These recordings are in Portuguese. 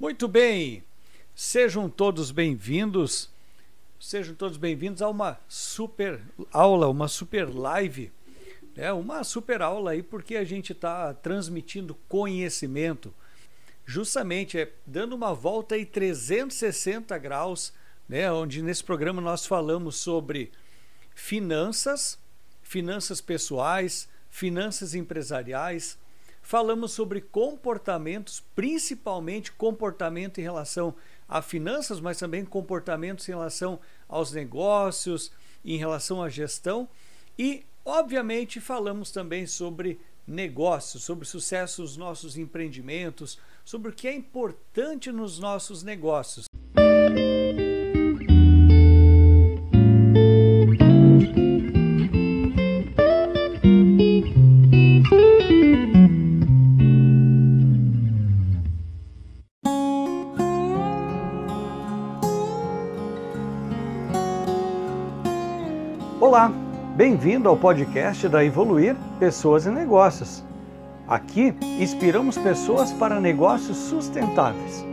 Muito bem, sejam todos bem-vindos, sejam todos bem-vindos a uma super aula, uma super live, é uma super aula aí porque a gente está transmitindo conhecimento, justamente é dando uma volta aí 360 graus, né, onde nesse programa nós falamos sobre finanças, finanças pessoais, finanças empresariais, falamos sobre comportamentos, principalmente comportamento em relação a finanças, mas também comportamentos em relação aos negócios, em relação à gestão e, obviamente, falamos também sobre negócios, sobre sucesso dos nossos empreendimentos, sobre o que é importante nos nossos negócios. Bem-vindo ao podcast da Evoluir Pessoas e Negócios. Aqui inspiramos pessoas para negócios sustentáveis.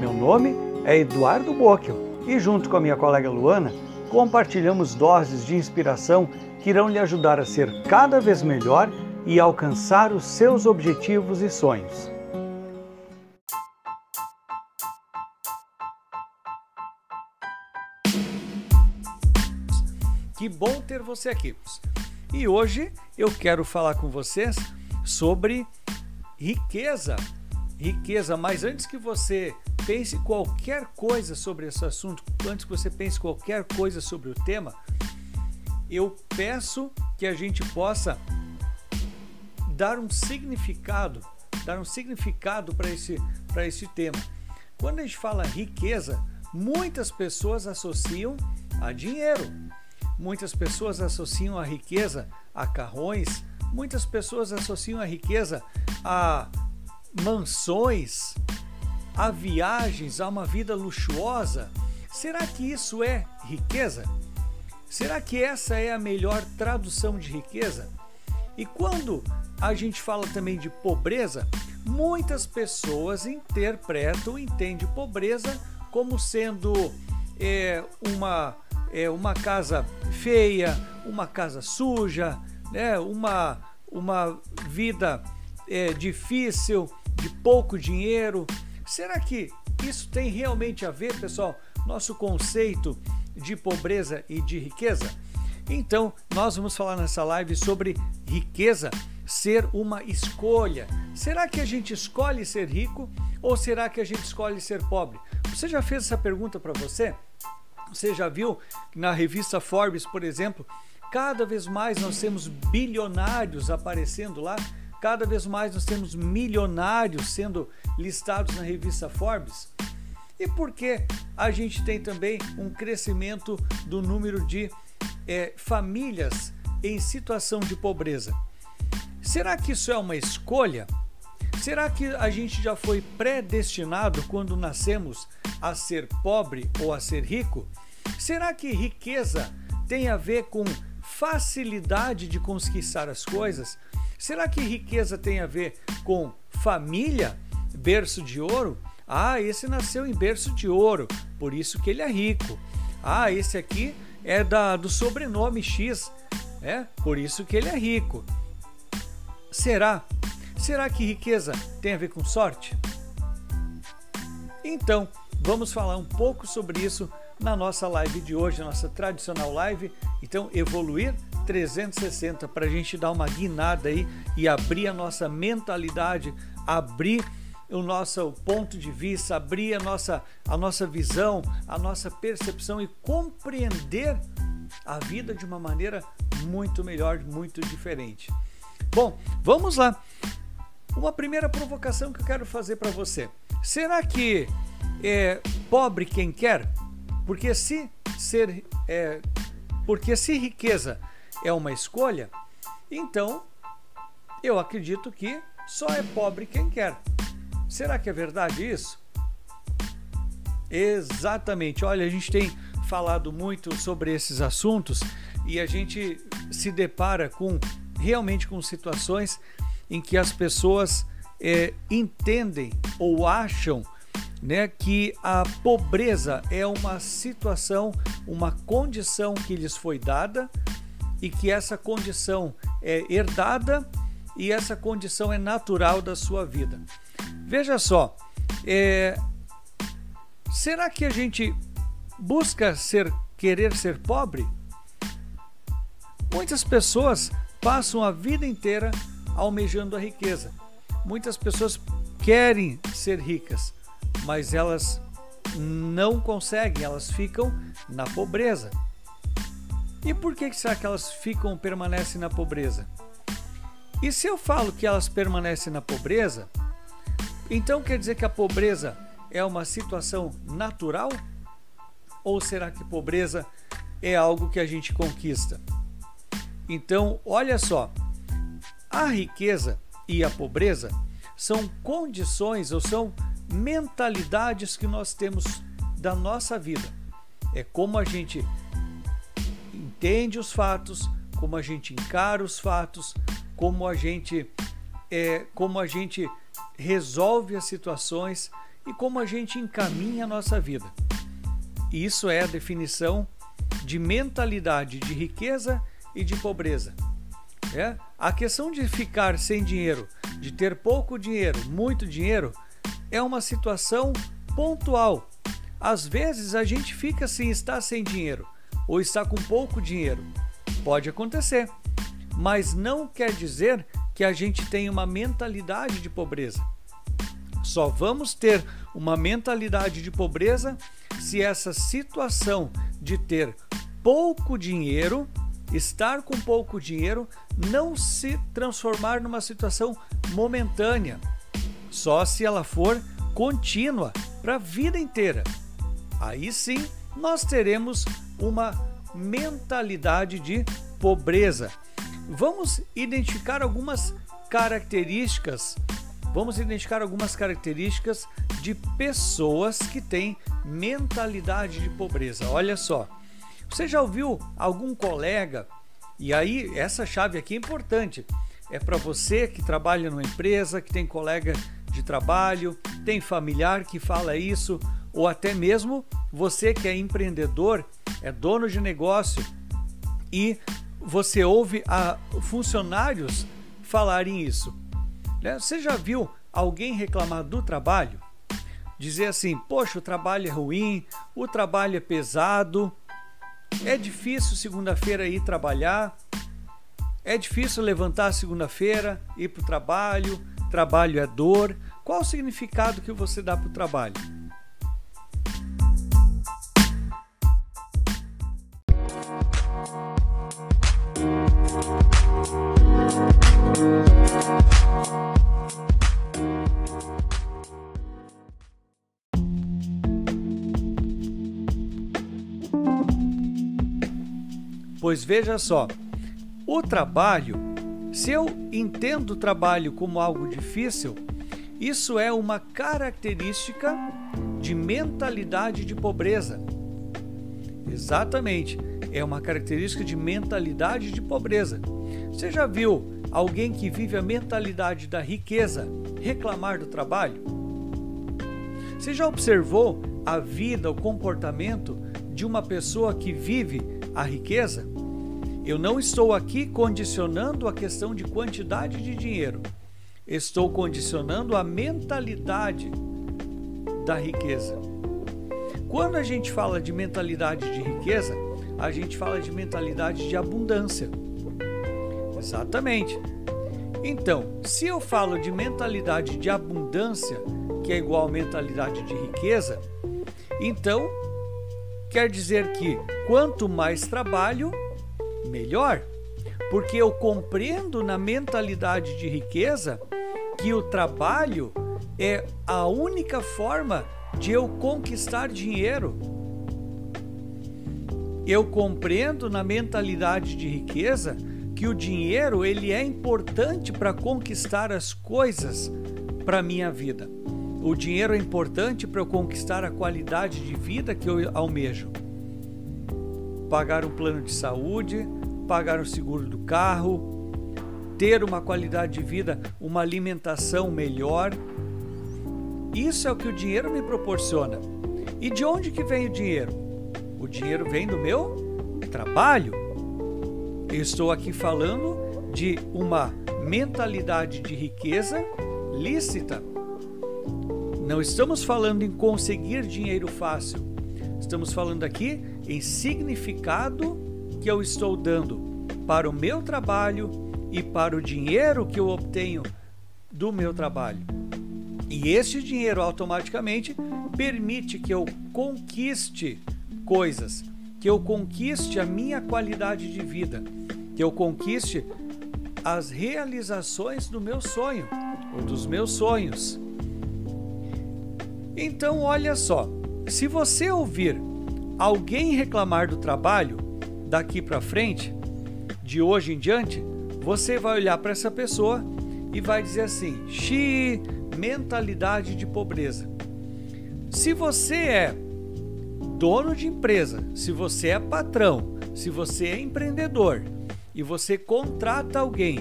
Meu nome é Eduardo Bockel e, junto com a minha colega Luana, compartilhamos doses de inspiração que irão lhe ajudar a ser cada vez melhor e alcançar os seus objetivos e sonhos. Que bom ter você aqui. E hoje eu quero falar com vocês sobre riqueza. Riqueza, mas antes que você pense qualquer coisa sobre esse assunto, antes que você pense qualquer coisa sobre o tema, eu peço que a gente possa dar um significado, dar um significado para esse, para esse tema. Quando a gente fala riqueza, muitas pessoas associam a dinheiro. Muitas pessoas associam a riqueza a carrões, muitas pessoas associam a riqueza a mansões, a viagens, a uma vida luxuosa. Será que isso é riqueza? Será que essa é a melhor tradução de riqueza? E quando a gente fala também de pobreza, muitas pessoas interpretam, entendem pobreza como sendo é, uma é, uma casa feia, uma casa suja, né, uma, uma vida é, difícil, de pouco dinheiro. Será que isso tem realmente a ver, pessoal, nosso conceito de pobreza e de riqueza? Então, nós vamos falar nessa live sobre riqueza ser uma escolha. Será que a gente escolhe ser rico ou será que a gente escolhe ser pobre? Você já fez essa pergunta para você? Você já viu na revista Forbes, por exemplo, cada vez mais nós temos bilionários aparecendo lá, cada vez mais nós temos milionários sendo listados na revista Forbes. E por que a gente tem também um crescimento do número de é, famílias em situação de pobreza? Será que isso é uma escolha? Será que a gente já foi predestinado quando nascemos a ser pobre ou a ser rico? Será que riqueza tem a ver com facilidade de conquistar as coisas? Será que riqueza tem a ver com família, berço de ouro? Ah, esse nasceu em berço de ouro, por isso que ele é rico. Ah, esse aqui é da, do sobrenome X, é por isso que ele é rico. Será? Será que riqueza tem a ver com sorte? Então, vamos falar um pouco sobre isso na nossa live de hoje, nossa tradicional live. Então, evoluir 360 para a gente dar uma guinada aí e abrir a nossa mentalidade, abrir o nosso ponto de vista, abrir a nossa, a nossa visão, a nossa percepção e compreender a vida de uma maneira muito melhor, muito diferente. Bom, vamos lá. Uma primeira provocação que eu quero fazer para você. Será que é pobre quem quer? Porque se ser é, porque se riqueza é uma escolha, então eu acredito que só é pobre quem quer. Será que é verdade isso? Exatamente. Olha, a gente tem falado muito sobre esses assuntos e a gente se depara com realmente com situações em que as pessoas é, entendem ou acham né, que a pobreza é uma situação, uma condição que lhes foi dada e que essa condição é herdada e essa condição é natural da sua vida. Veja só, é, será que a gente busca ser querer ser pobre? Muitas pessoas passam a vida inteira almejando a riqueza. Muitas pessoas querem ser ricas, mas elas não conseguem, elas ficam na pobreza. E por que será que elas ficam permanecem na pobreza? E se eu falo que elas permanecem na pobreza, então quer dizer que a pobreza é uma situação natural? Ou será que pobreza é algo que a gente conquista? Então, olha só, a riqueza e a pobreza são condições ou são mentalidades que nós temos da nossa vida. É como a gente entende os fatos, como a gente encara os fatos, como a gente é, como a gente resolve as situações e como a gente encaminha a nossa vida. Isso é a definição de mentalidade de riqueza e de pobreza. É? A questão de ficar sem dinheiro, de ter pouco dinheiro, muito dinheiro, é uma situação pontual. Às vezes a gente fica sem estar sem dinheiro ou está com pouco dinheiro. Pode acontecer, mas não quer dizer que a gente tem uma mentalidade de pobreza. Só vamos ter uma mentalidade de pobreza se essa situação de ter pouco dinheiro estar com pouco dinheiro não se transformar numa situação momentânea, só se ela for contínua para a vida inteira. Aí sim nós teremos uma mentalidade de pobreza. Vamos identificar algumas características. Vamos identificar algumas características de pessoas que têm mentalidade de pobreza. Olha só. Você já ouviu algum colega? E aí, essa chave aqui é importante. É para você que trabalha numa empresa, que tem colega de trabalho, tem familiar que fala isso, ou até mesmo você que é empreendedor, é dono de negócio e você ouve a funcionários falarem isso. Né? Você já viu alguém reclamar do trabalho? Dizer assim, poxa, o trabalho é ruim, o trabalho é pesado, é difícil segunda-feira ir trabalhar. É difícil levantar segunda-feira, ir para o trabalho. Trabalho é dor. Qual o significado que você dá para o trabalho? Pois veja só, o trabalho, se eu entendo o trabalho como algo difícil, isso é uma característica de mentalidade de pobreza. Exatamente, é uma característica de mentalidade de pobreza. Você já viu alguém que vive a mentalidade da riqueza reclamar do trabalho? Você já observou a vida, o comportamento de uma pessoa que vive a riqueza? Eu não estou aqui condicionando a questão de quantidade de dinheiro. Estou condicionando a mentalidade da riqueza. Quando a gente fala de mentalidade de riqueza, a gente fala de mentalidade de abundância. Exatamente. Então, se eu falo de mentalidade de abundância, que é igual a mentalidade de riqueza, então quer dizer que quanto mais trabalho, melhor, porque eu compreendo na mentalidade de riqueza que o trabalho é a única forma de eu conquistar dinheiro. Eu compreendo na mentalidade de riqueza que o dinheiro ele é importante para conquistar as coisas para minha vida. O dinheiro é importante para eu conquistar a qualidade de vida que eu almejo pagar um plano de saúde, pagar o seguro do carro, ter uma qualidade de vida, uma alimentação melhor. Isso é o que o dinheiro me proporciona. E de onde que vem o dinheiro? O dinheiro vem do meu trabalho. Eu estou aqui falando de uma mentalidade de riqueza lícita. Não estamos falando em conseguir dinheiro fácil. Estamos falando aqui em significado que eu estou dando para o meu trabalho e para o dinheiro que eu obtenho do meu trabalho. E esse dinheiro automaticamente permite que eu conquiste coisas, que eu conquiste a minha qualidade de vida, que eu conquiste as realizações do meu sonho, ou dos meus sonhos. Então, olha só, se você ouvir alguém reclamar do trabalho daqui para frente, de hoje em diante, você vai olhar para essa pessoa e vai dizer assim: "Xi, mentalidade de pobreza. Se você é dono de empresa, se você é patrão, se você é empreendedor e você contrata alguém,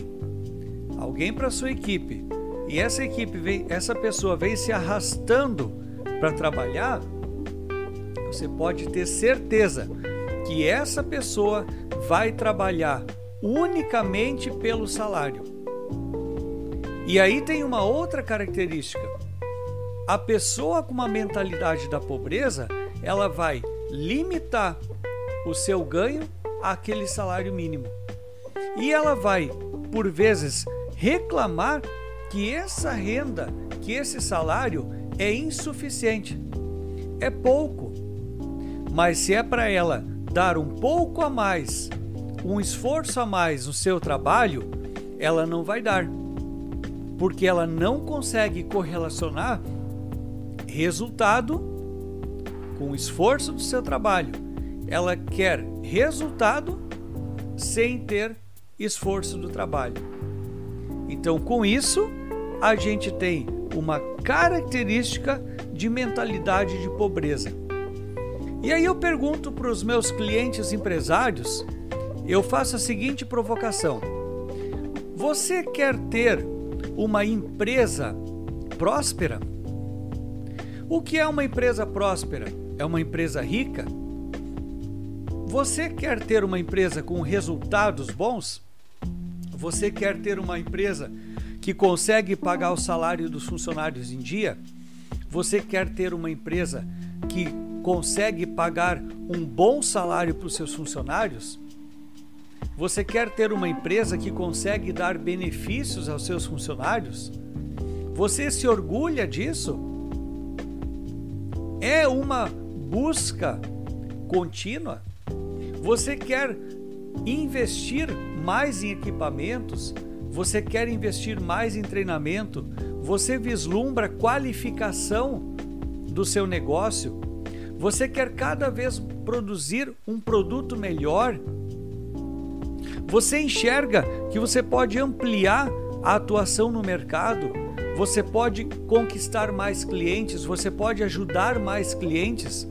alguém para sua equipe, e essa equipe vem, essa pessoa vem se arrastando para trabalhar, você pode ter certeza que essa pessoa vai trabalhar unicamente pelo salário. E aí tem uma outra característica. A pessoa com uma mentalidade da pobreza, ela vai limitar o seu ganho àquele salário mínimo. E ela vai, por vezes, reclamar que essa renda, que esse salário é insuficiente. É pouco. Mas se é para ela dar um pouco a mais, um esforço a mais no seu trabalho, ela não vai dar porque ela não consegue correlacionar resultado com o esforço do seu trabalho. Ela quer resultado sem ter esforço do trabalho. Então, com isso, a gente tem uma característica de mentalidade de pobreza. E aí eu pergunto para os meus clientes empresários, eu faço a seguinte provocação: Você quer ter uma empresa próspera? O que é uma empresa próspera? É uma empresa rica? Você quer ter uma empresa com resultados bons? Você quer ter uma empresa que consegue pagar o salário dos funcionários em dia? Você quer ter uma empresa que consegue pagar um bom salário para os seus funcionários? Você quer ter uma empresa que consegue dar benefícios aos seus funcionários? Você se orgulha disso? É uma busca contínua? Você quer investir mais em equipamentos? Você quer investir mais em treinamento? Você vislumbra qualificação do seu negócio? Você quer cada vez produzir um produto melhor? Você enxerga que você pode ampliar a atuação no mercado, você pode conquistar mais clientes, você pode ajudar mais clientes,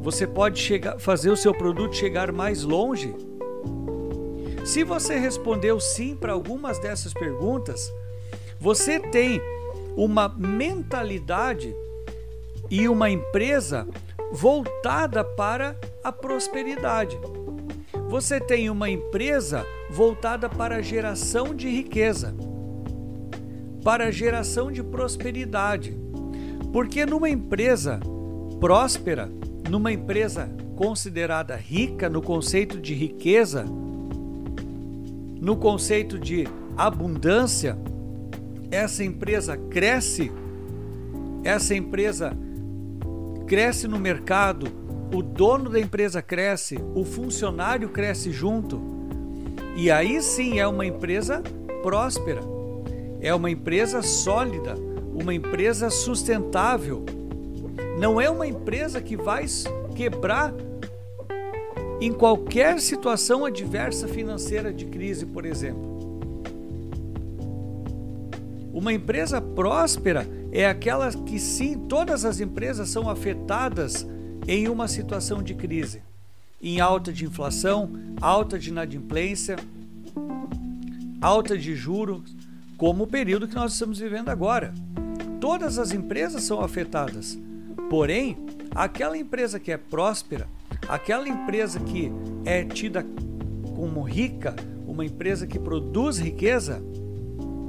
você pode chegar, fazer o seu produto chegar mais longe. Se você respondeu sim para algumas dessas perguntas, você tem uma mentalidade e uma empresa voltada para a prosperidade. Você tem uma empresa voltada para a geração de riqueza, para a geração de prosperidade. Porque numa empresa próspera, numa empresa considerada rica no conceito de riqueza, no conceito de abundância, essa empresa cresce, essa empresa cresce no mercado, o dono da empresa cresce, o funcionário cresce junto. E aí sim é uma empresa próspera, é uma empresa sólida, uma empresa sustentável. Não é uma empresa que vai quebrar em qualquer situação adversa financeira de crise, por exemplo. Uma empresa próspera é aquela que sim, todas as empresas são afetadas em uma situação de crise, em alta de inflação, alta de inadimplência, alta de juros, como o período que nós estamos vivendo agora. todas as empresas são afetadas. Porém, aquela empresa que é próspera, aquela empresa que é tida como rica, uma empresa que produz riqueza,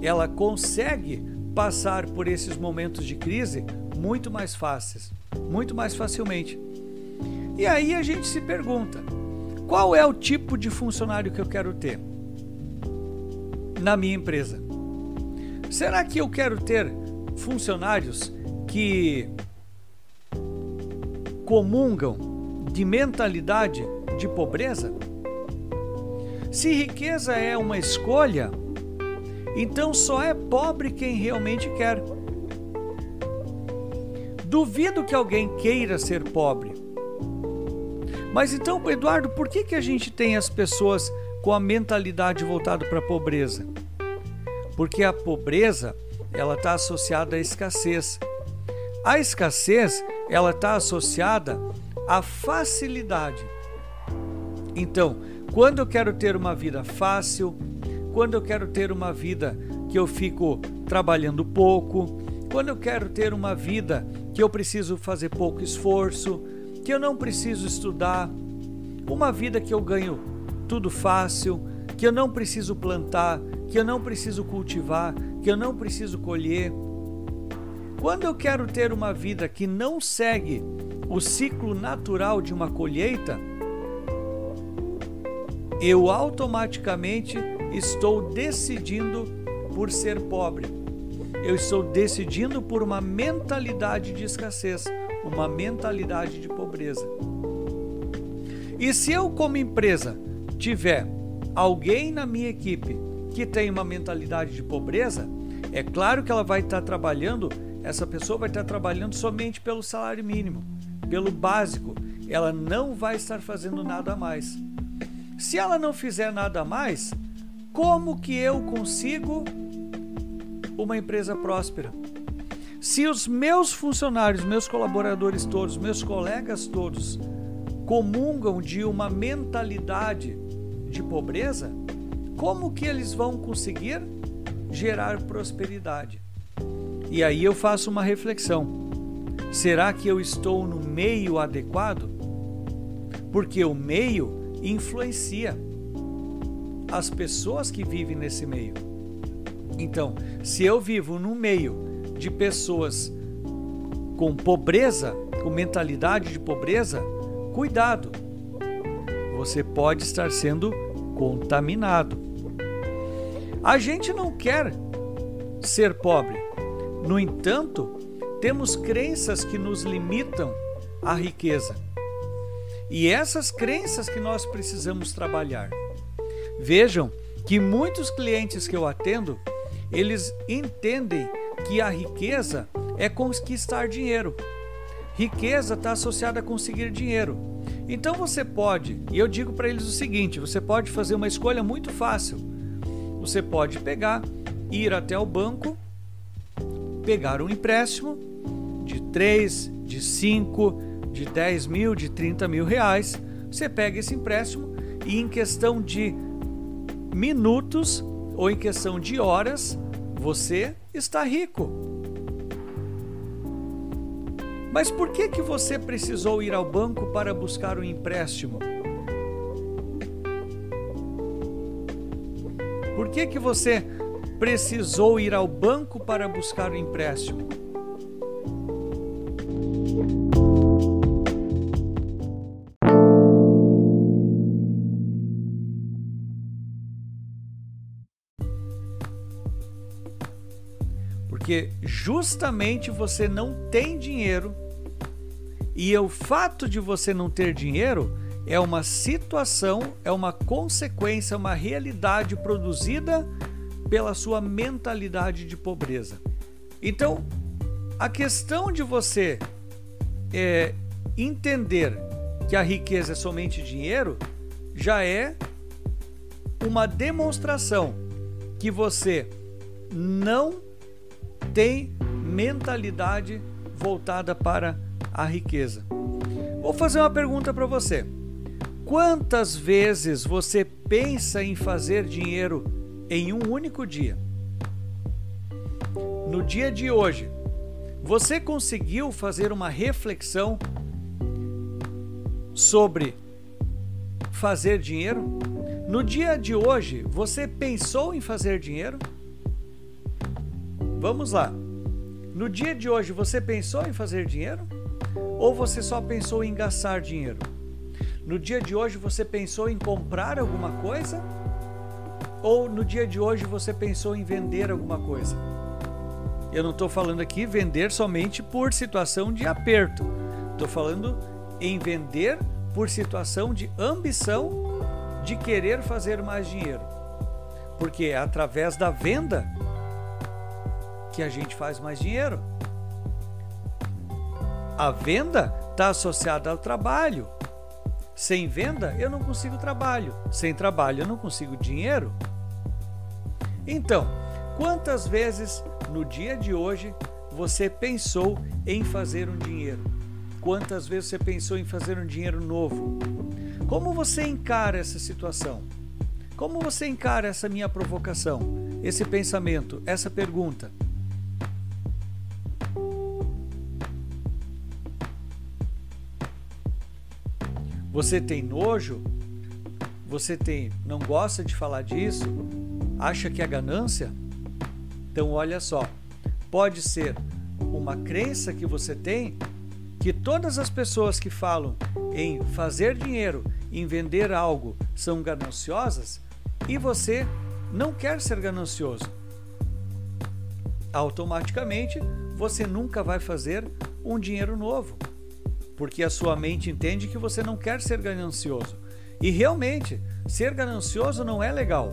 ela consegue passar por esses momentos de crise muito mais fáceis, muito mais facilmente. E aí a gente se pergunta: qual é o tipo de funcionário que eu quero ter na minha empresa? Será que eu quero ter funcionários que comungam de mentalidade de pobreza? Se riqueza é uma escolha, então só é pobre quem realmente quer. Duvido que alguém queira ser pobre. Mas então, Eduardo, por que, que a gente tem as pessoas com a mentalidade voltada para a pobreza? Porque a pobreza ela está associada à escassez. A escassez ela está associada à facilidade. Então, quando eu quero ter uma vida fácil, quando eu quero ter uma vida que eu fico trabalhando pouco, quando eu quero ter uma vida que eu preciso fazer pouco esforço, que eu não preciso estudar, uma vida que eu ganho tudo fácil, que eu não preciso plantar, que eu não preciso cultivar, que eu não preciso colher. Quando eu quero ter uma vida que não segue o ciclo natural de uma colheita, eu automaticamente estou decidindo por ser pobre. Eu estou decidindo por uma mentalidade de escassez, uma mentalidade de pobreza. E se eu, como empresa, tiver alguém na minha equipe que tem uma mentalidade de pobreza, é claro que ela vai estar trabalhando, essa pessoa vai estar trabalhando somente pelo salário mínimo, pelo básico. Ela não vai estar fazendo nada a mais. Se ela não fizer nada mais, como que eu consigo uma empresa próspera? Se os meus funcionários, meus colaboradores todos, meus colegas todos comungam de uma mentalidade de pobreza, como que eles vão conseguir gerar prosperidade? E aí eu faço uma reflexão. Será que eu estou no meio adequado? Porque o meio influencia as pessoas que vivem nesse meio. Então, se eu vivo num meio de pessoas com pobreza, com mentalidade de pobreza, cuidado. Você pode estar sendo contaminado. A gente não quer ser pobre. No entanto, temos crenças que nos limitam à riqueza. E essas crenças que nós precisamos trabalhar. Vejam que muitos clientes que eu atendo, eles entendem que a riqueza é conquistar dinheiro. Riqueza está associada a conseguir dinheiro. Então você pode, e eu digo para eles o seguinte: você pode fazer uma escolha muito fácil. Você pode pegar, ir até o banco, pegar um empréstimo de 3, de 5, de 10 mil, de 30 mil reais, você pega esse empréstimo e em questão de minutos ou em questão de horas, você está rico. Mas por que que você precisou ir ao banco para buscar um empréstimo? Por que que você precisou ir ao banco para buscar um empréstimo? Justamente você não tem dinheiro e o fato de você não ter dinheiro é uma situação, é uma consequência, uma realidade produzida pela sua mentalidade de pobreza. Então, a questão de você é, entender que a riqueza é somente dinheiro já é uma demonstração que você não tem mentalidade voltada para a riqueza. Vou fazer uma pergunta para você. Quantas vezes você pensa em fazer dinheiro em um único dia? No dia de hoje, Você conseguiu fazer uma reflexão sobre fazer dinheiro? No dia de hoje, você pensou em fazer dinheiro? Vamos lá. No dia de hoje, você pensou em fazer dinheiro? Ou você só pensou em gastar dinheiro? No dia de hoje, você pensou em comprar alguma coisa? Ou no dia de hoje, você pensou em vender alguma coisa? Eu não estou falando aqui vender somente por situação de aperto. Estou falando em vender por situação de ambição de querer fazer mais dinheiro. Porque é através da venda que a gente faz mais dinheiro. A venda está associada ao trabalho. Sem venda, eu não consigo trabalho. Sem trabalho, eu não consigo dinheiro. Então, quantas vezes no dia de hoje você pensou em fazer um dinheiro? Quantas vezes você pensou em fazer um dinheiro novo? Como você encara essa situação? Como você encara essa minha provocação, esse pensamento, essa pergunta? Você tem nojo? Você tem não gosta de falar disso? Acha que é ganância? Então olha só, pode ser uma crença que você tem que todas as pessoas que falam em fazer dinheiro, em vender algo, são gananciosas e você não quer ser ganancioso. Automaticamente você nunca vai fazer um dinheiro novo, porque a sua mente entende que você não quer ser ganancioso. E realmente, ser ganancioso não é legal.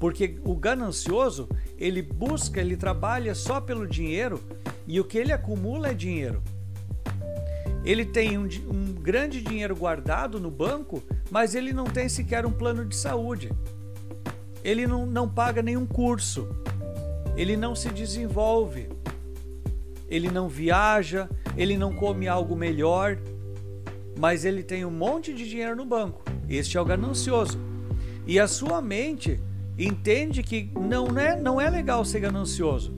Porque o ganancioso, ele busca, ele trabalha só pelo dinheiro e o que ele acumula é dinheiro. Ele tem um, um grande dinheiro guardado no banco, mas ele não tem sequer um plano de saúde. Ele não, não paga nenhum curso. Ele não se desenvolve. Ele não viaja. Ele não come algo melhor. Mas ele tem um monte de dinheiro no banco. Este é o ganancioso. E a sua mente entende que não é, não é legal ser ganancioso.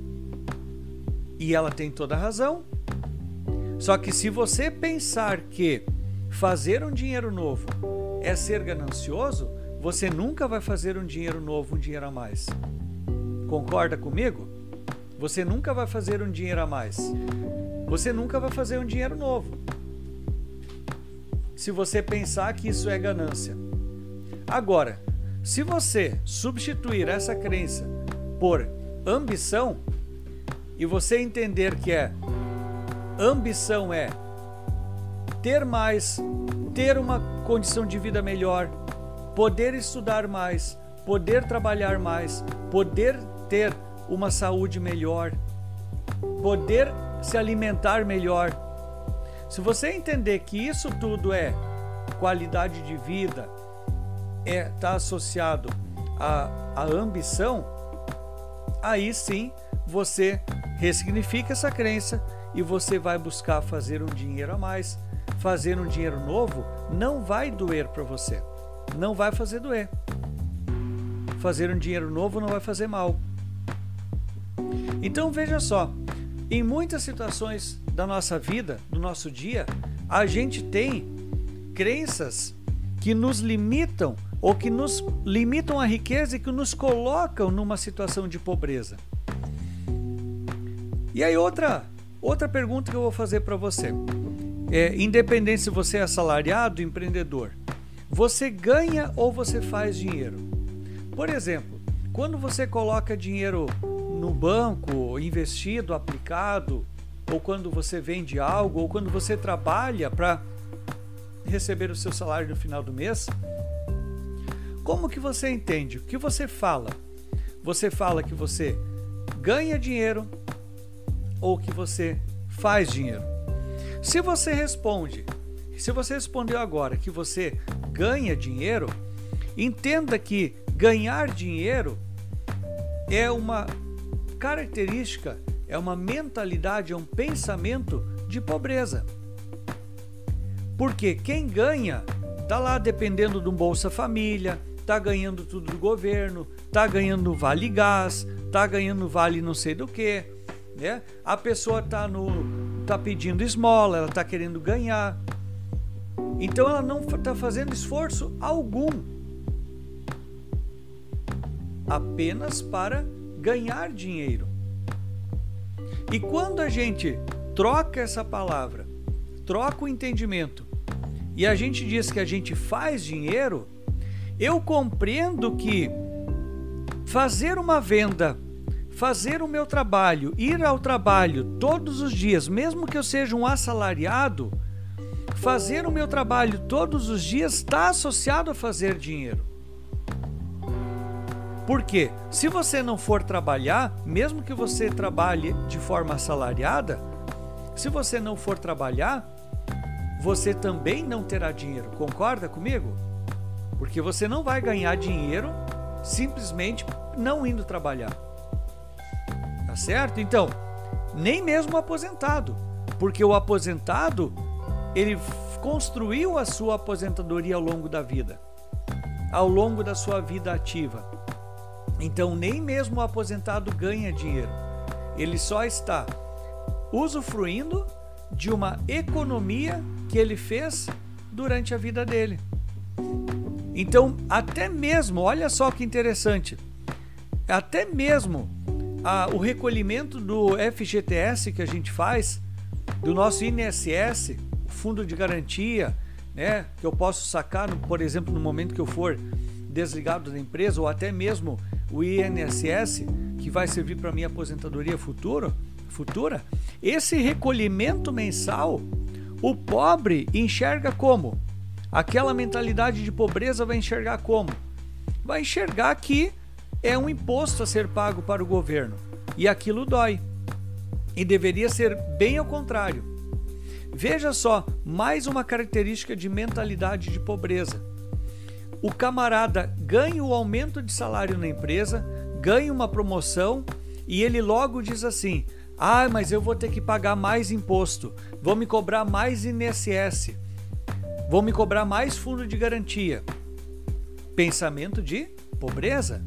E ela tem toda a razão. Só que se você pensar que fazer um dinheiro novo é ser ganancioso, você nunca vai fazer um dinheiro novo, um dinheiro a mais. Concorda comigo? Você nunca vai fazer um dinheiro a mais. Você nunca vai fazer um dinheiro novo. Se você pensar que isso é ganância. Agora, se você substituir essa crença por ambição e você entender que é ambição é ter mais, ter uma condição de vida melhor, poder estudar mais, poder trabalhar mais, poder ter uma saúde melhor, poder se alimentar melhor. Se você entender que isso tudo é qualidade de vida, é está associado à, à ambição, aí sim você ressignifica essa crença e você vai buscar fazer um dinheiro a mais. Fazer um dinheiro novo não vai doer para você, não vai fazer doer. Fazer um dinheiro novo não vai fazer mal. Então veja só, em muitas situações da nossa vida, do nosso dia, a gente tem crenças que nos limitam ou que nos limitam a riqueza e que nos colocam numa situação de pobreza. E aí outra outra pergunta que eu vou fazer para você. É, independente se você é assalariado, empreendedor, você ganha ou você faz dinheiro? Por exemplo, quando você coloca dinheiro no banco, investido, aplicado, ou quando você vende algo, ou quando você trabalha para receber o seu salário no final do mês, como que você entende? O que você fala? Você fala que você ganha dinheiro ou que você faz dinheiro? Se você responde, se você respondeu agora que você ganha dinheiro, entenda que ganhar dinheiro é uma característica, é uma mentalidade, é um pensamento de pobreza. Porque quem ganha está lá dependendo de um Bolsa Família, tá ganhando tudo do governo, tá ganhando vale gás, tá ganhando vale não sei do que, né? A pessoa está no tá pedindo esmola, ela está querendo ganhar. Então ela não está fazendo esforço algum. Apenas para ganhar dinheiro. E quando a gente troca essa palavra, troca o entendimento e a gente diz que a gente faz dinheiro, eu compreendo que fazer uma venda, fazer o meu trabalho, ir ao trabalho todos os dias, mesmo que eu seja um assalariado, fazer o meu trabalho todos os dias está associado a fazer dinheiro. Por quê? Se você não for trabalhar, mesmo que você trabalhe de forma assalariada, se você não for trabalhar, você também não terá dinheiro. Concorda comigo? Porque você não vai ganhar dinheiro simplesmente não indo trabalhar. Tá certo? Então, nem mesmo o aposentado, porque o aposentado ele construiu a sua aposentadoria ao longo da vida, ao longo da sua vida ativa. Então, nem mesmo o aposentado ganha dinheiro. Ele só está usufruindo de uma economia que ele fez durante a vida dele. Então, até mesmo, olha só que interessante, até mesmo a, o recolhimento do FGTS que a gente faz, do nosso INSS, o Fundo de Garantia, né, que eu posso sacar, por exemplo, no momento que eu for desligado da empresa, ou até mesmo o INSS, que vai servir para minha aposentadoria futuro, futura, esse recolhimento mensal, o pobre enxerga como? Aquela mentalidade de pobreza vai enxergar como? Vai enxergar que é um imposto a ser pago para o governo e aquilo dói. E deveria ser bem ao contrário. Veja só, mais uma característica de mentalidade de pobreza. O camarada ganha o aumento de salário na empresa, ganha uma promoção e ele logo diz assim: ah, mas eu vou ter que pagar mais imposto, vou me cobrar mais INSS, vou me cobrar mais fundo de garantia. Pensamento de pobreza.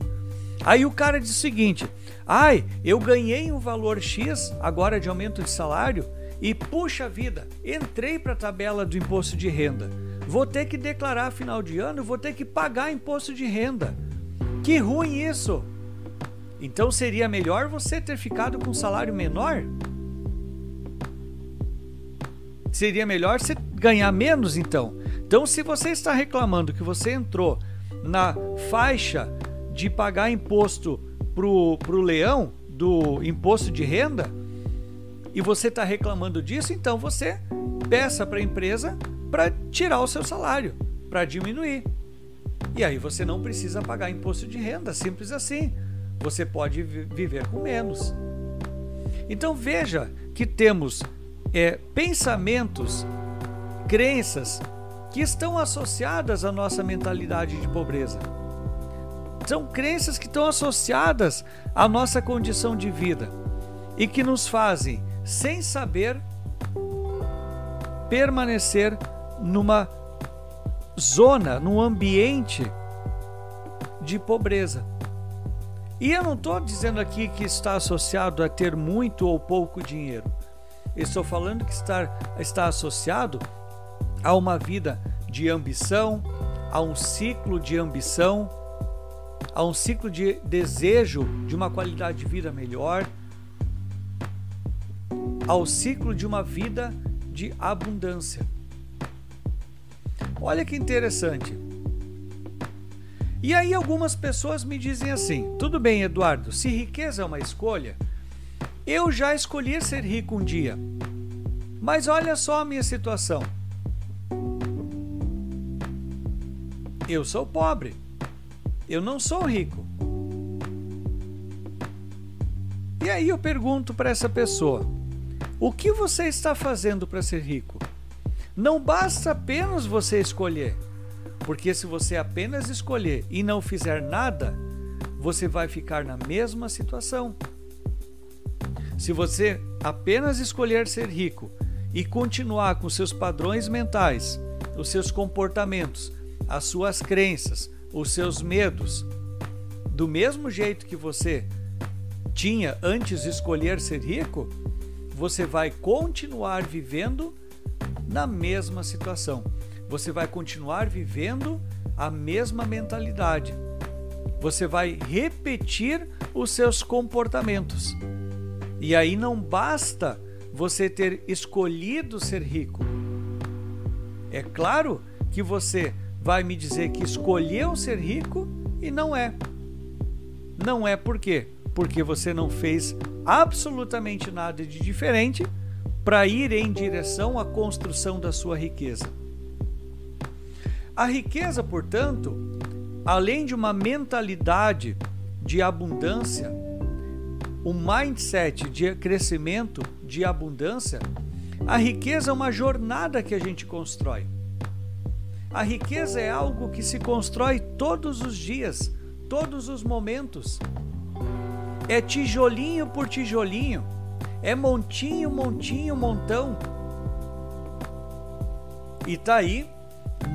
Aí o cara diz o seguinte: ai, eu ganhei um valor X agora de aumento de salário e puxa vida, entrei para a tabela do imposto de renda. Vou ter que declarar final de ano, vou ter que pagar imposto de renda. Que ruim isso! Então seria melhor você ter ficado com um salário menor? Seria melhor você ganhar menos então. Então, se você está reclamando que você entrou na faixa de pagar imposto pro, pro leão do imposto de renda e você está reclamando disso, então você peça para a empresa para tirar o seu salário, para diminuir. E aí você não precisa pagar imposto de renda, simples assim você pode viver com menos. Então veja que temos é, pensamentos, crenças que estão associadas à nossa mentalidade de pobreza. São crenças que estão associadas à nossa condição de vida e que nos fazem, sem saber, permanecer numa zona, num ambiente de pobreza. E eu não estou dizendo aqui que está associado a ter muito ou pouco dinheiro. estou falando que está, está associado a uma vida de ambição, a um ciclo de ambição, a um ciclo de desejo de uma qualidade de vida melhor, ao ciclo de uma vida de abundância. Olha que interessante. E aí algumas pessoas me dizem assim: tudo bem, Eduardo, se riqueza é uma escolha, eu já escolhi ser rico um dia. Mas olha só a minha situação. Eu sou pobre. Eu não sou rico. E aí eu pergunto para essa pessoa: o que você está fazendo para ser rico? Não basta apenas você escolher. Porque se você apenas escolher e não fizer nada, você vai ficar na mesma situação. Se você apenas escolher ser rico e continuar com seus padrões mentais, os seus comportamentos, as suas crenças, os seus medos, do mesmo jeito que você tinha antes de escolher ser rico, você vai continuar vivendo na mesma situação. Você vai continuar vivendo a mesma mentalidade. Você vai repetir os seus comportamentos. E aí não basta você ter escolhido ser rico. É claro que você vai me dizer que escolheu ser rico e não é. Não é por quê? Porque você não fez absolutamente nada de diferente para ir em direção à construção da sua riqueza. A riqueza, portanto, além de uma mentalidade de abundância, um mindset de crescimento, de abundância, a riqueza é uma jornada que a gente constrói. A riqueza é algo que se constrói todos os dias, todos os momentos. É tijolinho por tijolinho, é montinho, montinho, montão. E tá aí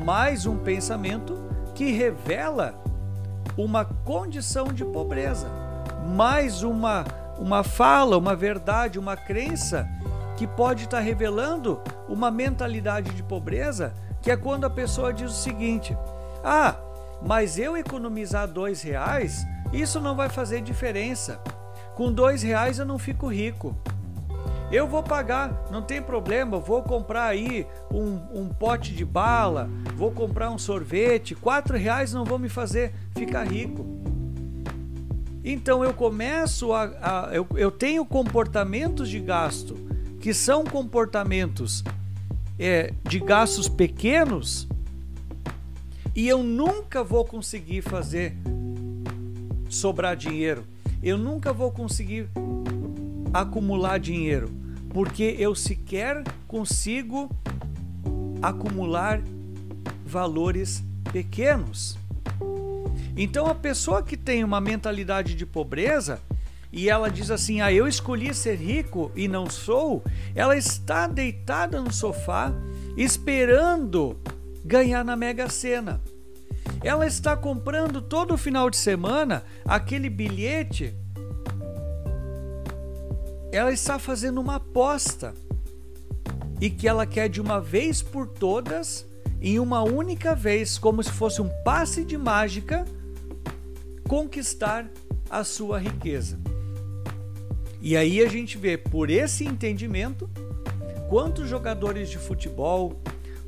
mais um pensamento que revela uma condição de pobreza, mais uma uma fala, uma verdade, uma crença que pode estar revelando uma mentalidade de pobreza, que é quando a pessoa diz o seguinte: Ah, mas eu economizar dois reais, isso não vai fazer diferença. Com dois reais eu não fico rico. Eu vou pagar, não tem problema, vou comprar aí um, um pote de bala, vou comprar um sorvete, quatro reais não vão me fazer ficar rico. Então eu começo a. a eu, eu tenho comportamentos de gasto que são comportamentos é, de gastos pequenos e eu nunca vou conseguir fazer sobrar dinheiro. Eu nunca vou conseguir acumular dinheiro, porque eu sequer consigo acumular valores pequenos. Então a pessoa que tem uma mentalidade de pobreza e ela diz assim: "Ah, eu escolhi ser rico e não sou", ela está deitada no sofá esperando ganhar na Mega Sena. Ela está comprando todo final de semana aquele bilhete. Ela está fazendo uma aposta e que ela quer de uma vez por todas, em uma única vez, como se fosse um passe de mágica, conquistar a sua riqueza. E aí a gente vê por esse entendimento quantos jogadores de futebol,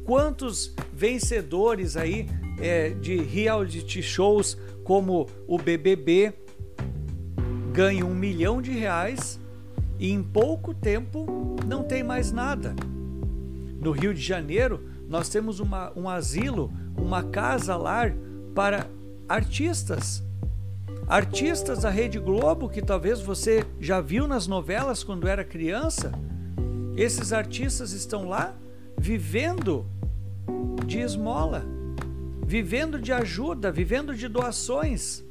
quantos vencedores aí é, de reality shows como o BBB ganham um milhão de reais e em pouco tempo não tem mais nada. No Rio de Janeiro, nós temos uma, um asilo, uma casa-lar para artistas. Artistas da Rede Globo, que talvez você já viu nas novelas quando era criança. Esses artistas estão lá vivendo de esmola vivendo de ajuda, vivendo de doações.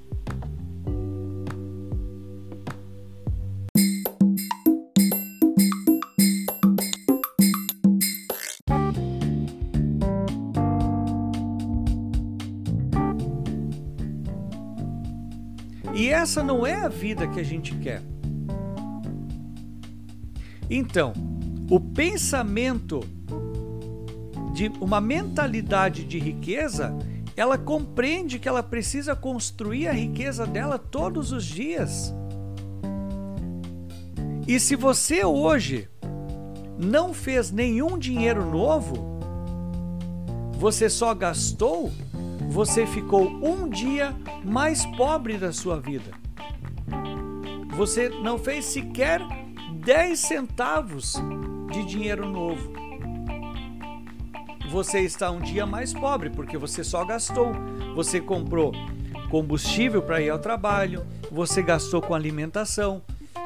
E essa não é a vida que a gente quer. Então, o pensamento de uma mentalidade de riqueza, ela compreende que ela precisa construir a riqueza dela todos os dias. E se você hoje não fez nenhum dinheiro novo, você só gastou, você ficou um dia mais pobre da sua vida. Você não fez sequer 10 centavos de dinheiro novo você está um dia mais pobre, porque você só gastou. Você comprou combustível para ir ao trabalho, você gastou com alimentação,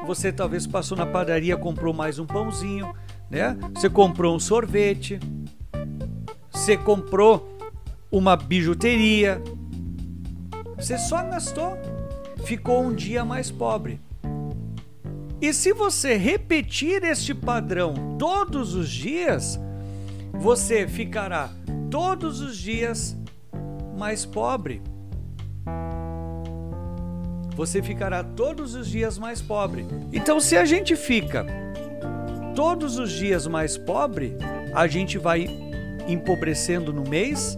você talvez passou na padaria, comprou mais um pãozinho, né? Você comprou um sorvete, você comprou uma bijuteria. Você só gastou, ficou um dia mais pobre. E se você repetir este padrão todos os dias, você ficará todos os dias mais pobre. você ficará todos os dias mais pobre. Então, se a gente fica todos os dias mais pobre, a gente vai empobrecendo no mês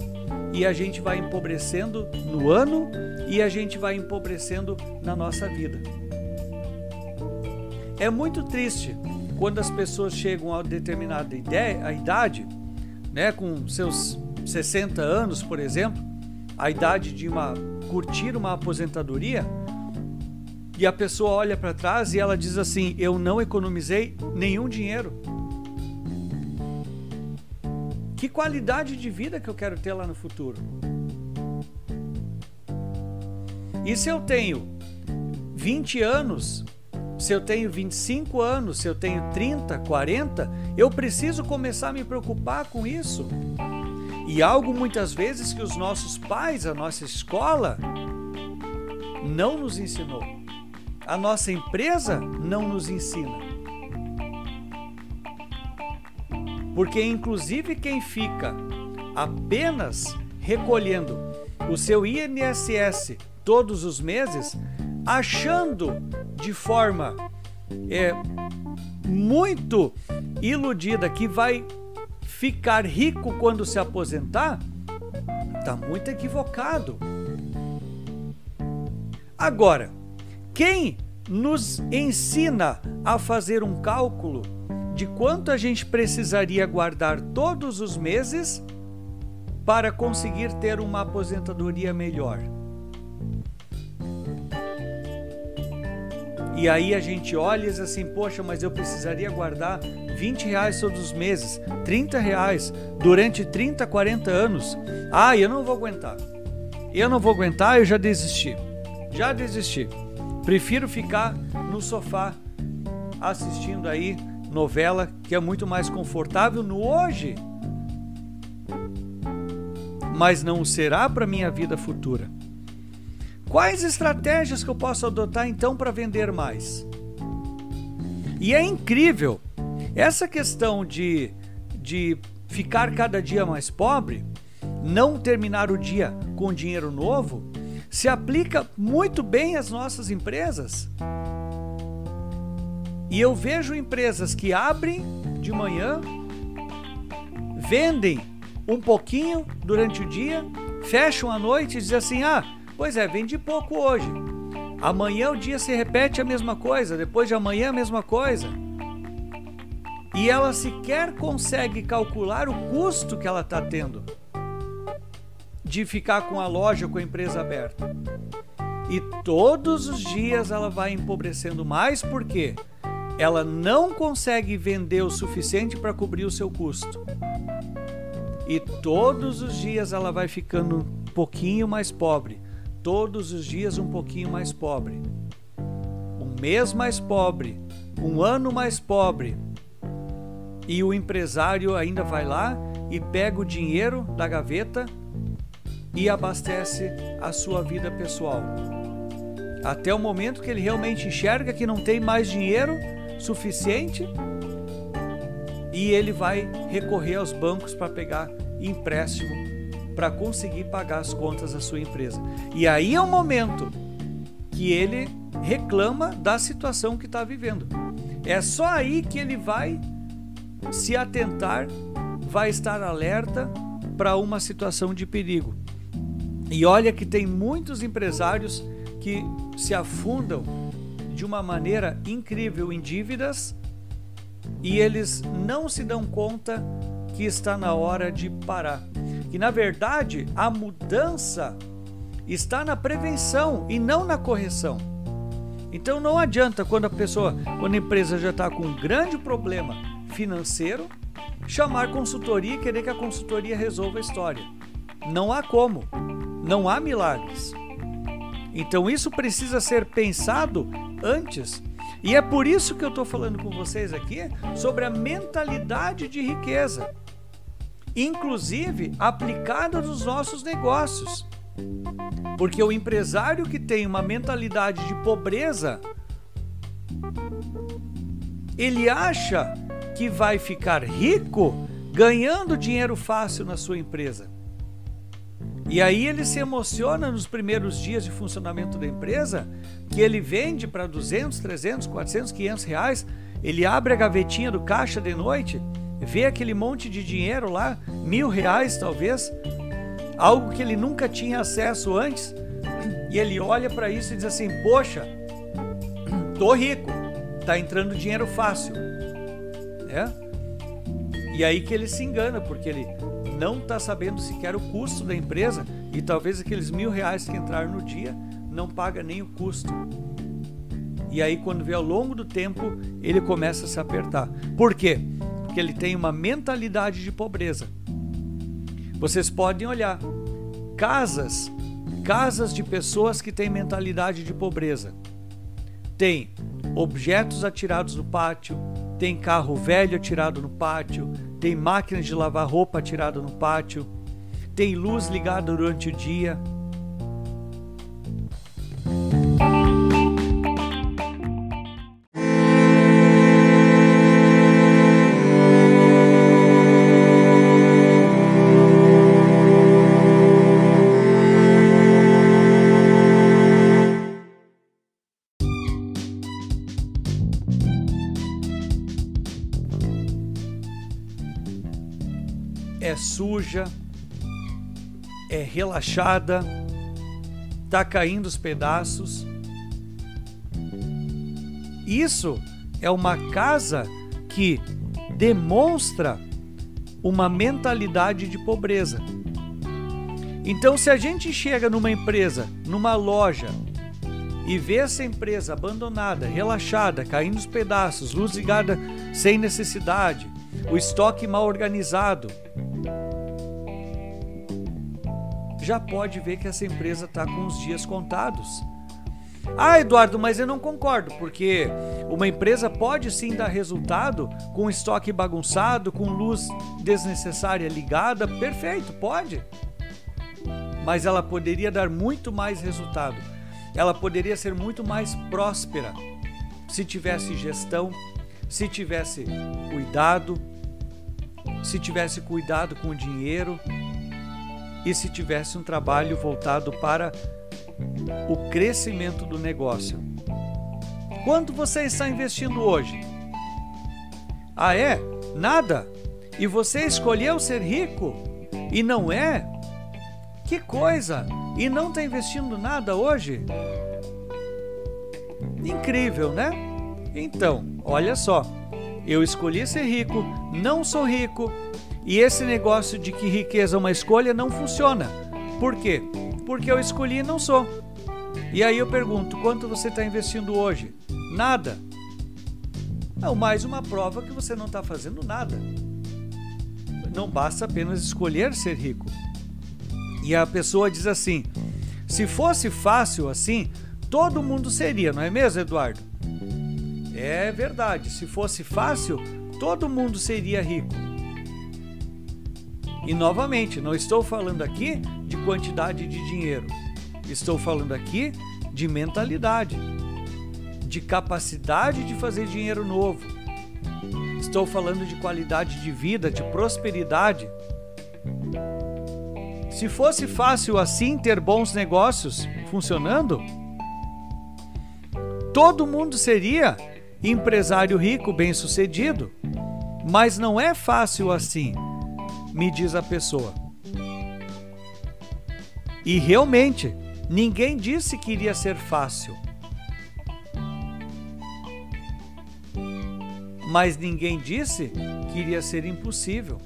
e a gente vai empobrecendo no ano e a gente vai empobrecendo na nossa vida. É muito triste quando as pessoas chegam a determinada ideia, a idade, né, com seus 60 anos, por exemplo, a idade de uma curtir uma aposentadoria, e a pessoa olha para trás e ela diz assim: "Eu não economizei nenhum dinheiro". Que qualidade de vida que eu quero ter lá no futuro? E se eu tenho 20 anos, se eu tenho 25 anos, se eu tenho 30, 40, eu preciso começar a me preocupar com isso. E algo muitas vezes que os nossos pais, a nossa escola, não nos ensinou. A nossa empresa não nos ensina. Porque, inclusive, quem fica apenas recolhendo o seu INSS todos os meses, achando de forma é, muito iludida que vai ficar rico quando se aposentar, está muito equivocado. Agora, quem nos ensina a fazer um cálculo de quanto a gente precisaria guardar todos os meses para conseguir ter uma aposentadoria melhor? E aí a gente olha e diz assim, poxa, mas eu precisaria guardar 20 reais todos os meses, 30 reais durante 30, 40 anos. Ah, eu não vou aguentar. Eu não vou aguentar, eu já desisti. Já desisti. Prefiro ficar no sofá assistindo aí novela, que é muito mais confortável no hoje. Mas não será para minha vida futura. Quais estratégias que eu posso adotar então para vender mais? E é incrível essa questão de, de ficar cada dia mais pobre, não terminar o dia com dinheiro novo, se aplica muito bem às nossas empresas. E eu vejo empresas que abrem de manhã, vendem um pouquinho durante o dia, fecham à noite e dizem assim: ah, Pois é, vende pouco hoje. Amanhã o dia se repete a mesma coisa, depois de amanhã a mesma coisa. E ela sequer consegue calcular o custo que ela está tendo de ficar com a loja, com a empresa aberta. E todos os dias ela vai empobrecendo mais porque ela não consegue vender o suficiente para cobrir o seu custo. E todos os dias ela vai ficando um pouquinho mais pobre todos os dias um pouquinho mais pobre. Um mês mais pobre, um ano mais pobre. E o empresário ainda vai lá e pega o dinheiro da gaveta e abastece a sua vida pessoal. Até o momento que ele realmente enxerga que não tem mais dinheiro suficiente e ele vai recorrer aos bancos para pegar empréstimo para conseguir pagar as contas da sua empresa. E aí é o momento que ele reclama da situação que está vivendo. É só aí que ele vai se atentar, vai estar alerta para uma situação de perigo. E olha que tem muitos empresários que se afundam de uma maneira incrível em dívidas e eles não se dão conta que está na hora de parar que na verdade a mudança está na prevenção e não na correção. Então não adianta quando a pessoa, quando a empresa já está com um grande problema financeiro, chamar consultoria e querer que a consultoria resolva a história. Não há como, não há milagres. Então isso precisa ser pensado antes. E é por isso que eu estou falando com vocês aqui sobre a mentalidade de riqueza inclusive aplicada nos nossos negócios. Porque o empresário que tem uma mentalidade de pobreza, ele acha que vai ficar rico ganhando dinheiro fácil na sua empresa. E aí ele se emociona nos primeiros dias de funcionamento da empresa, que ele vende para 200, 300, 400, 500 reais. Ele abre a gavetinha do caixa de noite, vê aquele monte de dinheiro lá, mil reais talvez, algo que ele nunca tinha acesso antes, e ele olha para isso e diz assim: Poxa, tô rico, tá entrando dinheiro fácil. É? E aí que ele se engana, porque ele não está sabendo sequer o custo da empresa e talvez aqueles mil reais que entraram no dia não paga nem o custo. E aí, quando vê ao longo do tempo, ele começa a se apertar. Por quê? Porque ele tem uma mentalidade de pobreza. Vocês podem olhar casas, casas de pessoas que têm mentalidade de pobreza. Tem objetos atirados no pátio, tem carro velho atirado no pátio, tem máquina de lavar roupa atirada no pátio, tem luz ligada durante o dia. Suja, é relaxada, tá caindo os pedaços. Isso é uma casa que demonstra uma mentalidade de pobreza. Então, se a gente chega numa empresa, numa loja, e vê essa empresa abandonada, relaxada, caindo os pedaços, luz ligada sem necessidade, o estoque mal organizado, já pode ver que essa empresa está com os dias contados. Ah, Eduardo, mas eu não concordo, porque uma empresa pode sim dar resultado com estoque bagunçado, com luz desnecessária ligada, perfeito, pode. Mas ela poderia dar muito mais resultado. Ela poderia ser muito mais próspera se tivesse gestão, se tivesse cuidado, se tivesse cuidado com o dinheiro, e se tivesse um trabalho voltado para o crescimento do negócio. Quanto você está investindo hoje? Ah, é? Nada? E você escolheu ser rico e não é? Que coisa! E não está investindo nada hoje? Incrível, né? Então, olha só. Eu escolhi ser rico, não sou rico, e esse negócio de que riqueza é uma escolha não funciona. Por quê? Porque eu escolhi e não sou. E aí eu pergunto: quanto você está investindo hoje? Nada. Não, mais uma prova que você não está fazendo nada. Não basta apenas escolher ser rico. E a pessoa diz assim: se fosse fácil assim, todo mundo seria, não é mesmo, Eduardo? É verdade. Se fosse fácil, todo mundo seria rico. E novamente, não estou falando aqui de quantidade de dinheiro, estou falando aqui de mentalidade, de capacidade de fazer dinheiro novo. Estou falando de qualidade de vida, de prosperidade. Se fosse fácil assim ter bons negócios funcionando, todo mundo seria empresário rico, bem-sucedido. Mas não é fácil assim me diz a pessoa. E realmente, ninguém disse que iria ser fácil. Mas ninguém disse que iria ser impossível.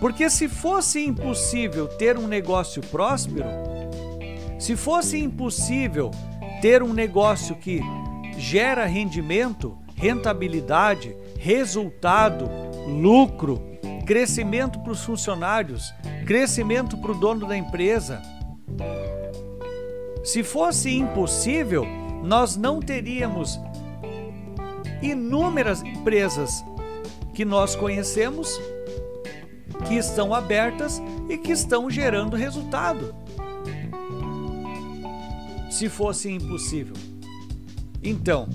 Porque se fosse impossível ter um negócio próspero, se fosse impossível ter um negócio que gera rendimento, rentabilidade, resultado, lucro, crescimento para os funcionários, crescimento para o dono da empresa. Se fosse impossível, nós não teríamos inúmeras empresas que nós conhecemos que estão abertas e que estão gerando resultado. Se fosse impossível. Então,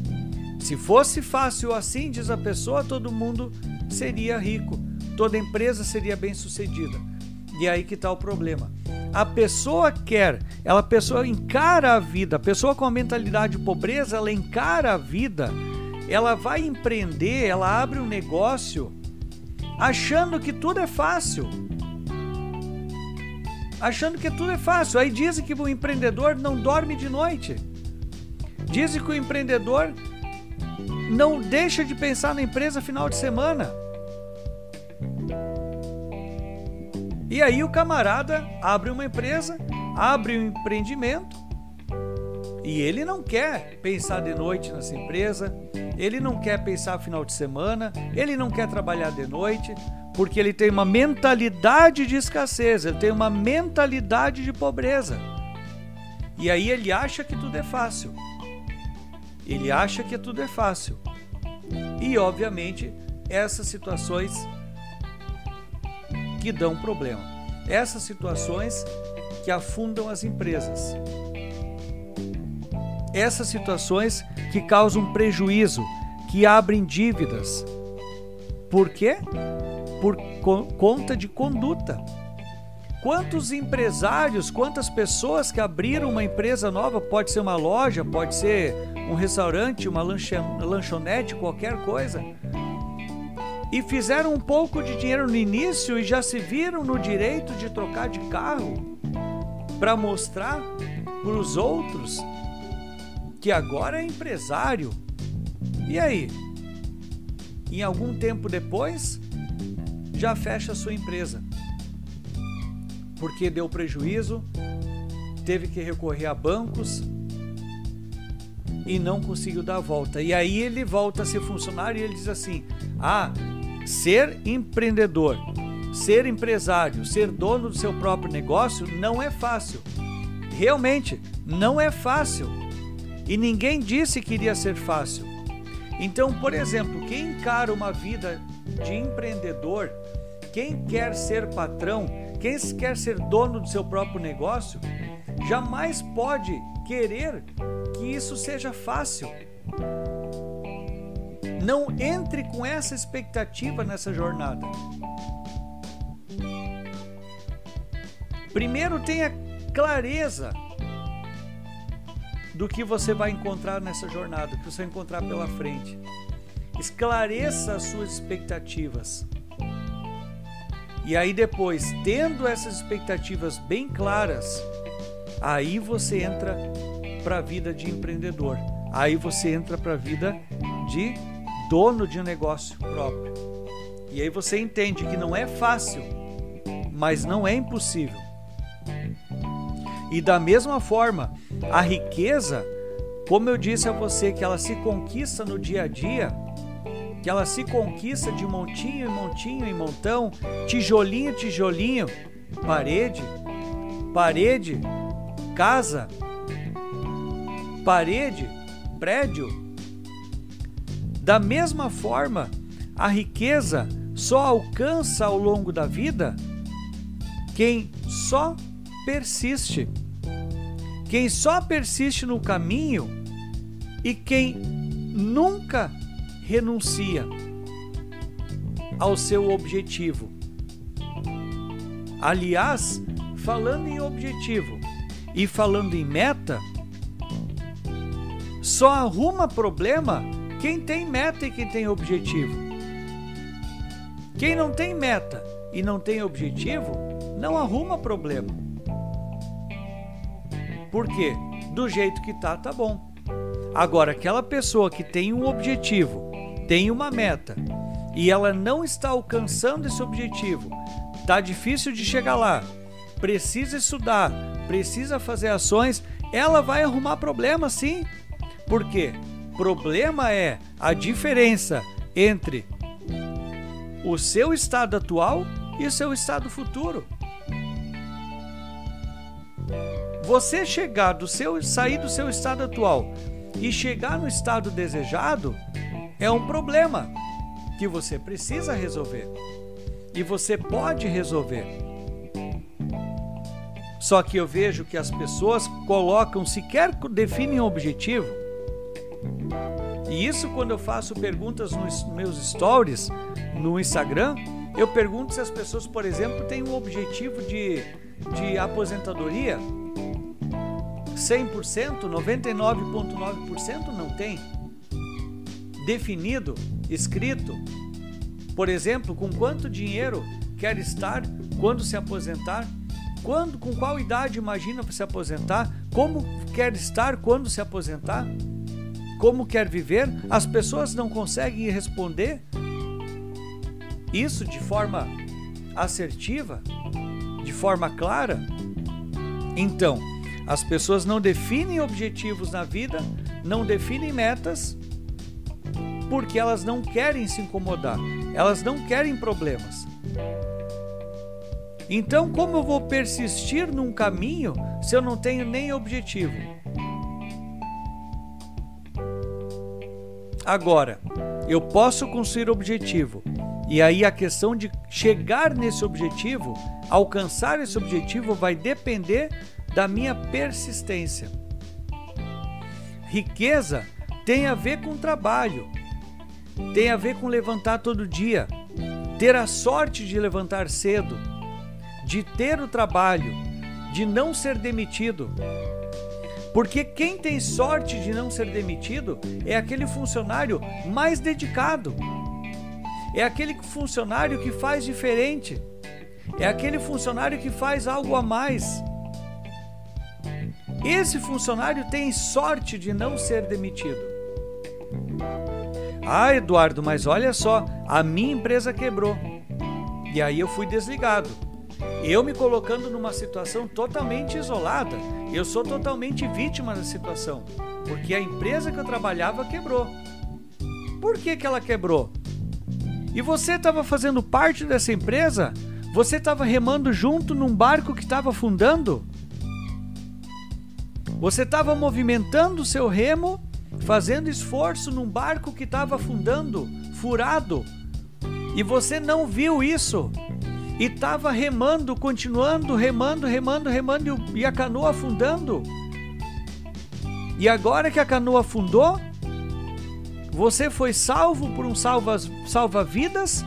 se fosse fácil assim, diz a pessoa, todo mundo seria rico. toda empresa seria bem sucedida. E aí que está o problema. A pessoa quer, ela a pessoa encara a vida, a pessoa com a mentalidade de pobreza, ela encara a vida, ela vai empreender, ela abre um negócio achando que tudo é fácil. Achando que tudo é fácil. Aí dizem que o empreendedor não dorme de noite. Dizem que o empreendedor não deixa de pensar na empresa final de semana. E aí o camarada abre uma empresa, abre um empreendimento e ele não quer pensar de noite nessa empresa, ele não quer pensar final de semana, ele não quer trabalhar de noite, porque ele tem uma mentalidade de escassez, ele tem uma mentalidade de pobreza. E aí ele acha que tudo é fácil. Ele acha que tudo é fácil. E obviamente, essas situações que dão problema. Essas situações que afundam as empresas. Essas situações que causam prejuízo, que abrem dívidas. Por quê? Por conta de conduta. Quantos empresários, quantas pessoas que abriram uma empresa nova, pode ser uma loja, pode ser um restaurante, uma lanchonete, qualquer coisa, e fizeram um pouco de dinheiro no início e já se viram no direito de trocar de carro para mostrar para os outros que agora é empresário. E aí? Em algum tempo depois, já fecha a sua empresa. Porque deu prejuízo, teve que recorrer a bancos e não conseguiu dar a volta. E aí ele volta a ser funcionário e ele diz assim: "Ah, Ser empreendedor, ser empresário, ser dono do seu próprio negócio não é fácil. Realmente, não é fácil. E ninguém disse que iria ser fácil. Então, por exemplo, quem encara uma vida de empreendedor, quem quer ser patrão, quem quer ser dono do seu próprio negócio, jamais pode querer que isso seja fácil. Não entre com essa expectativa nessa jornada. Primeiro tenha clareza do que você vai encontrar nessa jornada, que você vai encontrar pela frente. Esclareça as suas expectativas. E aí depois, tendo essas expectativas bem claras, aí você entra para a vida de empreendedor. Aí você entra para a vida de dono de um negócio próprio. E aí você entende que não é fácil, mas não é impossível. E da mesma forma, a riqueza, como eu disse a você, que ela se conquista no dia a dia, que ela se conquista de montinho em montinho em montão, tijolinho tijolinho, parede, parede, casa, parede, prédio, da mesma forma, a riqueza só alcança ao longo da vida quem só persiste. Quem só persiste no caminho e quem nunca renuncia ao seu objetivo. Aliás, falando em objetivo e falando em meta, só arruma problema quem tem meta e quem tem objetivo. Quem não tem meta e não tem objetivo, não arruma problema. Por quê? Do jeito que tá, tá bom. Agora, aquela pessoa que tem um objetivo, tem uma meta, e ela não está alcançando esse objetivo, tá difícil de chegar lá, precisa estudar, precisa fazer ações, ela vai arrumar problema sim. Por quê? problema é a diferença entre o seu estado atual e o seu estado futuro. Você chegar do seu sair do seu estado atual e chegar no estado desejado é um problema que você precisa resolver. E você pode resolver. Só que eu vejo que as pessoas colocam, sequer definem um objetivo, e isso quando eu faço perguntas nos meus stories no Instagram, Eu pergunto se as pessoas, por exemplo, têm um objetivo de, de aposentadoria. 100%, 99,9% não tem. Definido, escrito. Por exemplo, com quanto dinheiro quer estar quando se aposentar? Quando, com qual idade imagina se aposentar? Como quer estar quando se aposentar? Como quer viver? As pessoas não conseguem responder isso de forma assertiva, de forma clara. Então, as pessoas não definem objetivos na vida, não definem metas, porque elas não querem se incomodar, elas não querem problemas. Então, como eu vou persistir num caminho se eu não tenho nem objetivo? Agora, eu posso construir objetivo. E aí a questão de chegar nesse objetivo, alcançar esse objetivo vai depender da minha persistência. Riqueza tem a ver com trabalho, tem a ver com levantar todo dia, ter a sorte de levantar cedo, de ter o trabalho, de não ser demitido. Porque quem tem sorte de não ser demitido é aquele funcionário mais dedicado. É aquele funcionário que faz diferente. É aquele funcionário que faz algo a mais. Esse funcionário tem sorte de não ser demitido. Ah, Eduardo, mas olha só, a minha empresa quebrou. E aí eu fui desligado. Eu me colocando numa situação totalmente isolada. Eu sou totalmente vítima da situação, porque a empresa que eu trabalhava quebrou. Por que, que ela quebrou? E você estava fazendo parte dessa empresa? Você estava remando junto num barco que estava afundando? Você estava movimentando o seu remo, fazendo esforço num barco que estava afundando, furado, e você não viu isso e estava remando, continuando, remando, remando, remando e a canoa afundando. E agora que a canoa afundou, você foi salvo por um salva-vidas,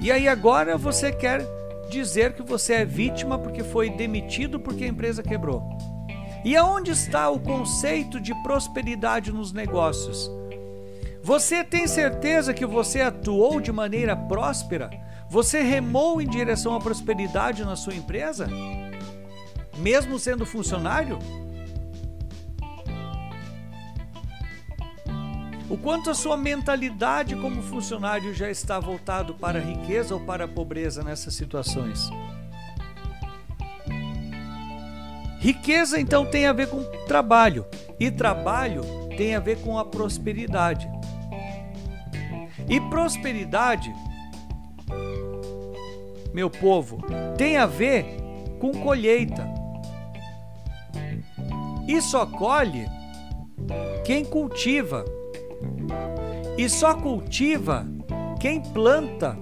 e aí agora você quer dizer que você é vítima porque foi demitido porque a empresa quebrou. E aonde está o conceito de prosperidade nos negócios? Você tem certeza que você atuou de maneira próspera? Você remou em direção à prosperidade na sua empresa? Mesmo sendo funcionário? O quanto a sua mentalidade como funcionário já está voltado para a riqueza ou para a pobreza nessas situações? Riqueza então tem a ver com trabalho e trabalho tem a ver com a prosperidade. E prosperidade meu povo, tem a ver com colheita. E só colhe quem cultiva. E só cultiva quem planta.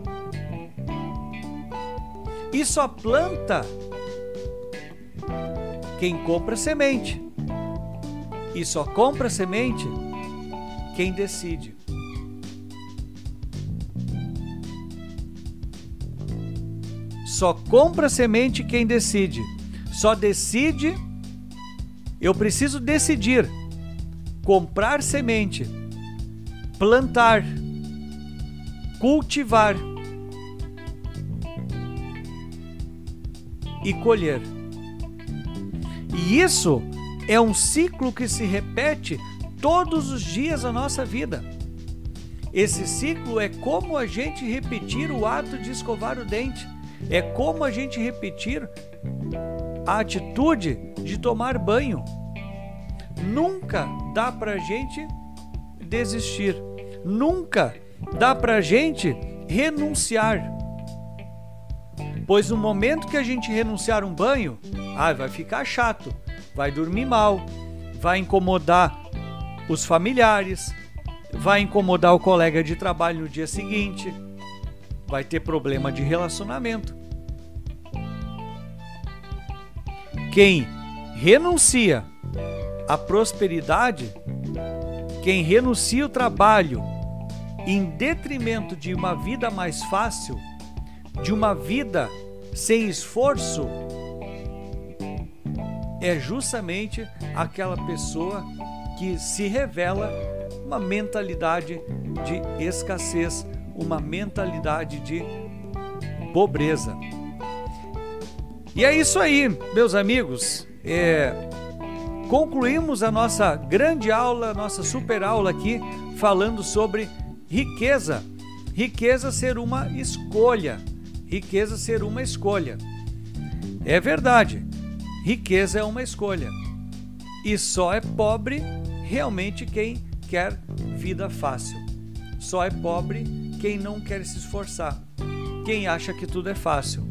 E só planta quem compra semente. E só compra semente quem decide. Só compra semente quem decide. Só decide. Eu preciso decidir. Comprar semente, plantar, cultivar e colher. E isso é um ciclo que se repete todos os dias da nossa vida. Esse ciclo é como a gente repetir o ato de escovar o dente. É como a gente repetir a atitude de tomar banho. Nunca dá para gente desistir. Nunca dá para gente renunciar. Pois no momento que a gente renunciar um banho, ah, vai ficar chato, vai dormir mal, vai incomodar os familiares, vai incomodar o colega de trabalho no dia seguinte vai ter problema de relacionamento. Quem renuncia à prosperidade, quem renuncia o trabalho em detrimento de uma vida mais fácil, de uma vida sem esforço, é justamente aquela pessoa que se revela uma mentalidade de escassez, uma mentalidade de pobreza. E é isso aí, meus amigos. É, concluímos a nossa grande aula, nossa super aula aqui, falando sobre riqueza. Riqueza ser uma escolha. Riqueza ser uma escolha. É verdade, riqueza é uma escolha. E só é pobre realmente quem quer vida fácil. Só é pobre quem não quer se esforçar, quem acha que tudo é fácil.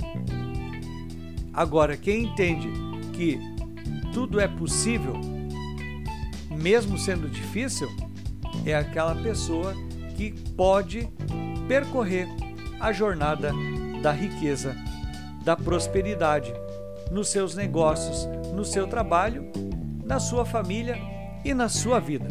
Agora, quem entende que tudo é possível, mesmo sendo difícil, é aquela pessoa que pode percorrer a jornada da riqueza, da prosperidade nos seus negócios, no seu trabalho, na sua família e na sua vida.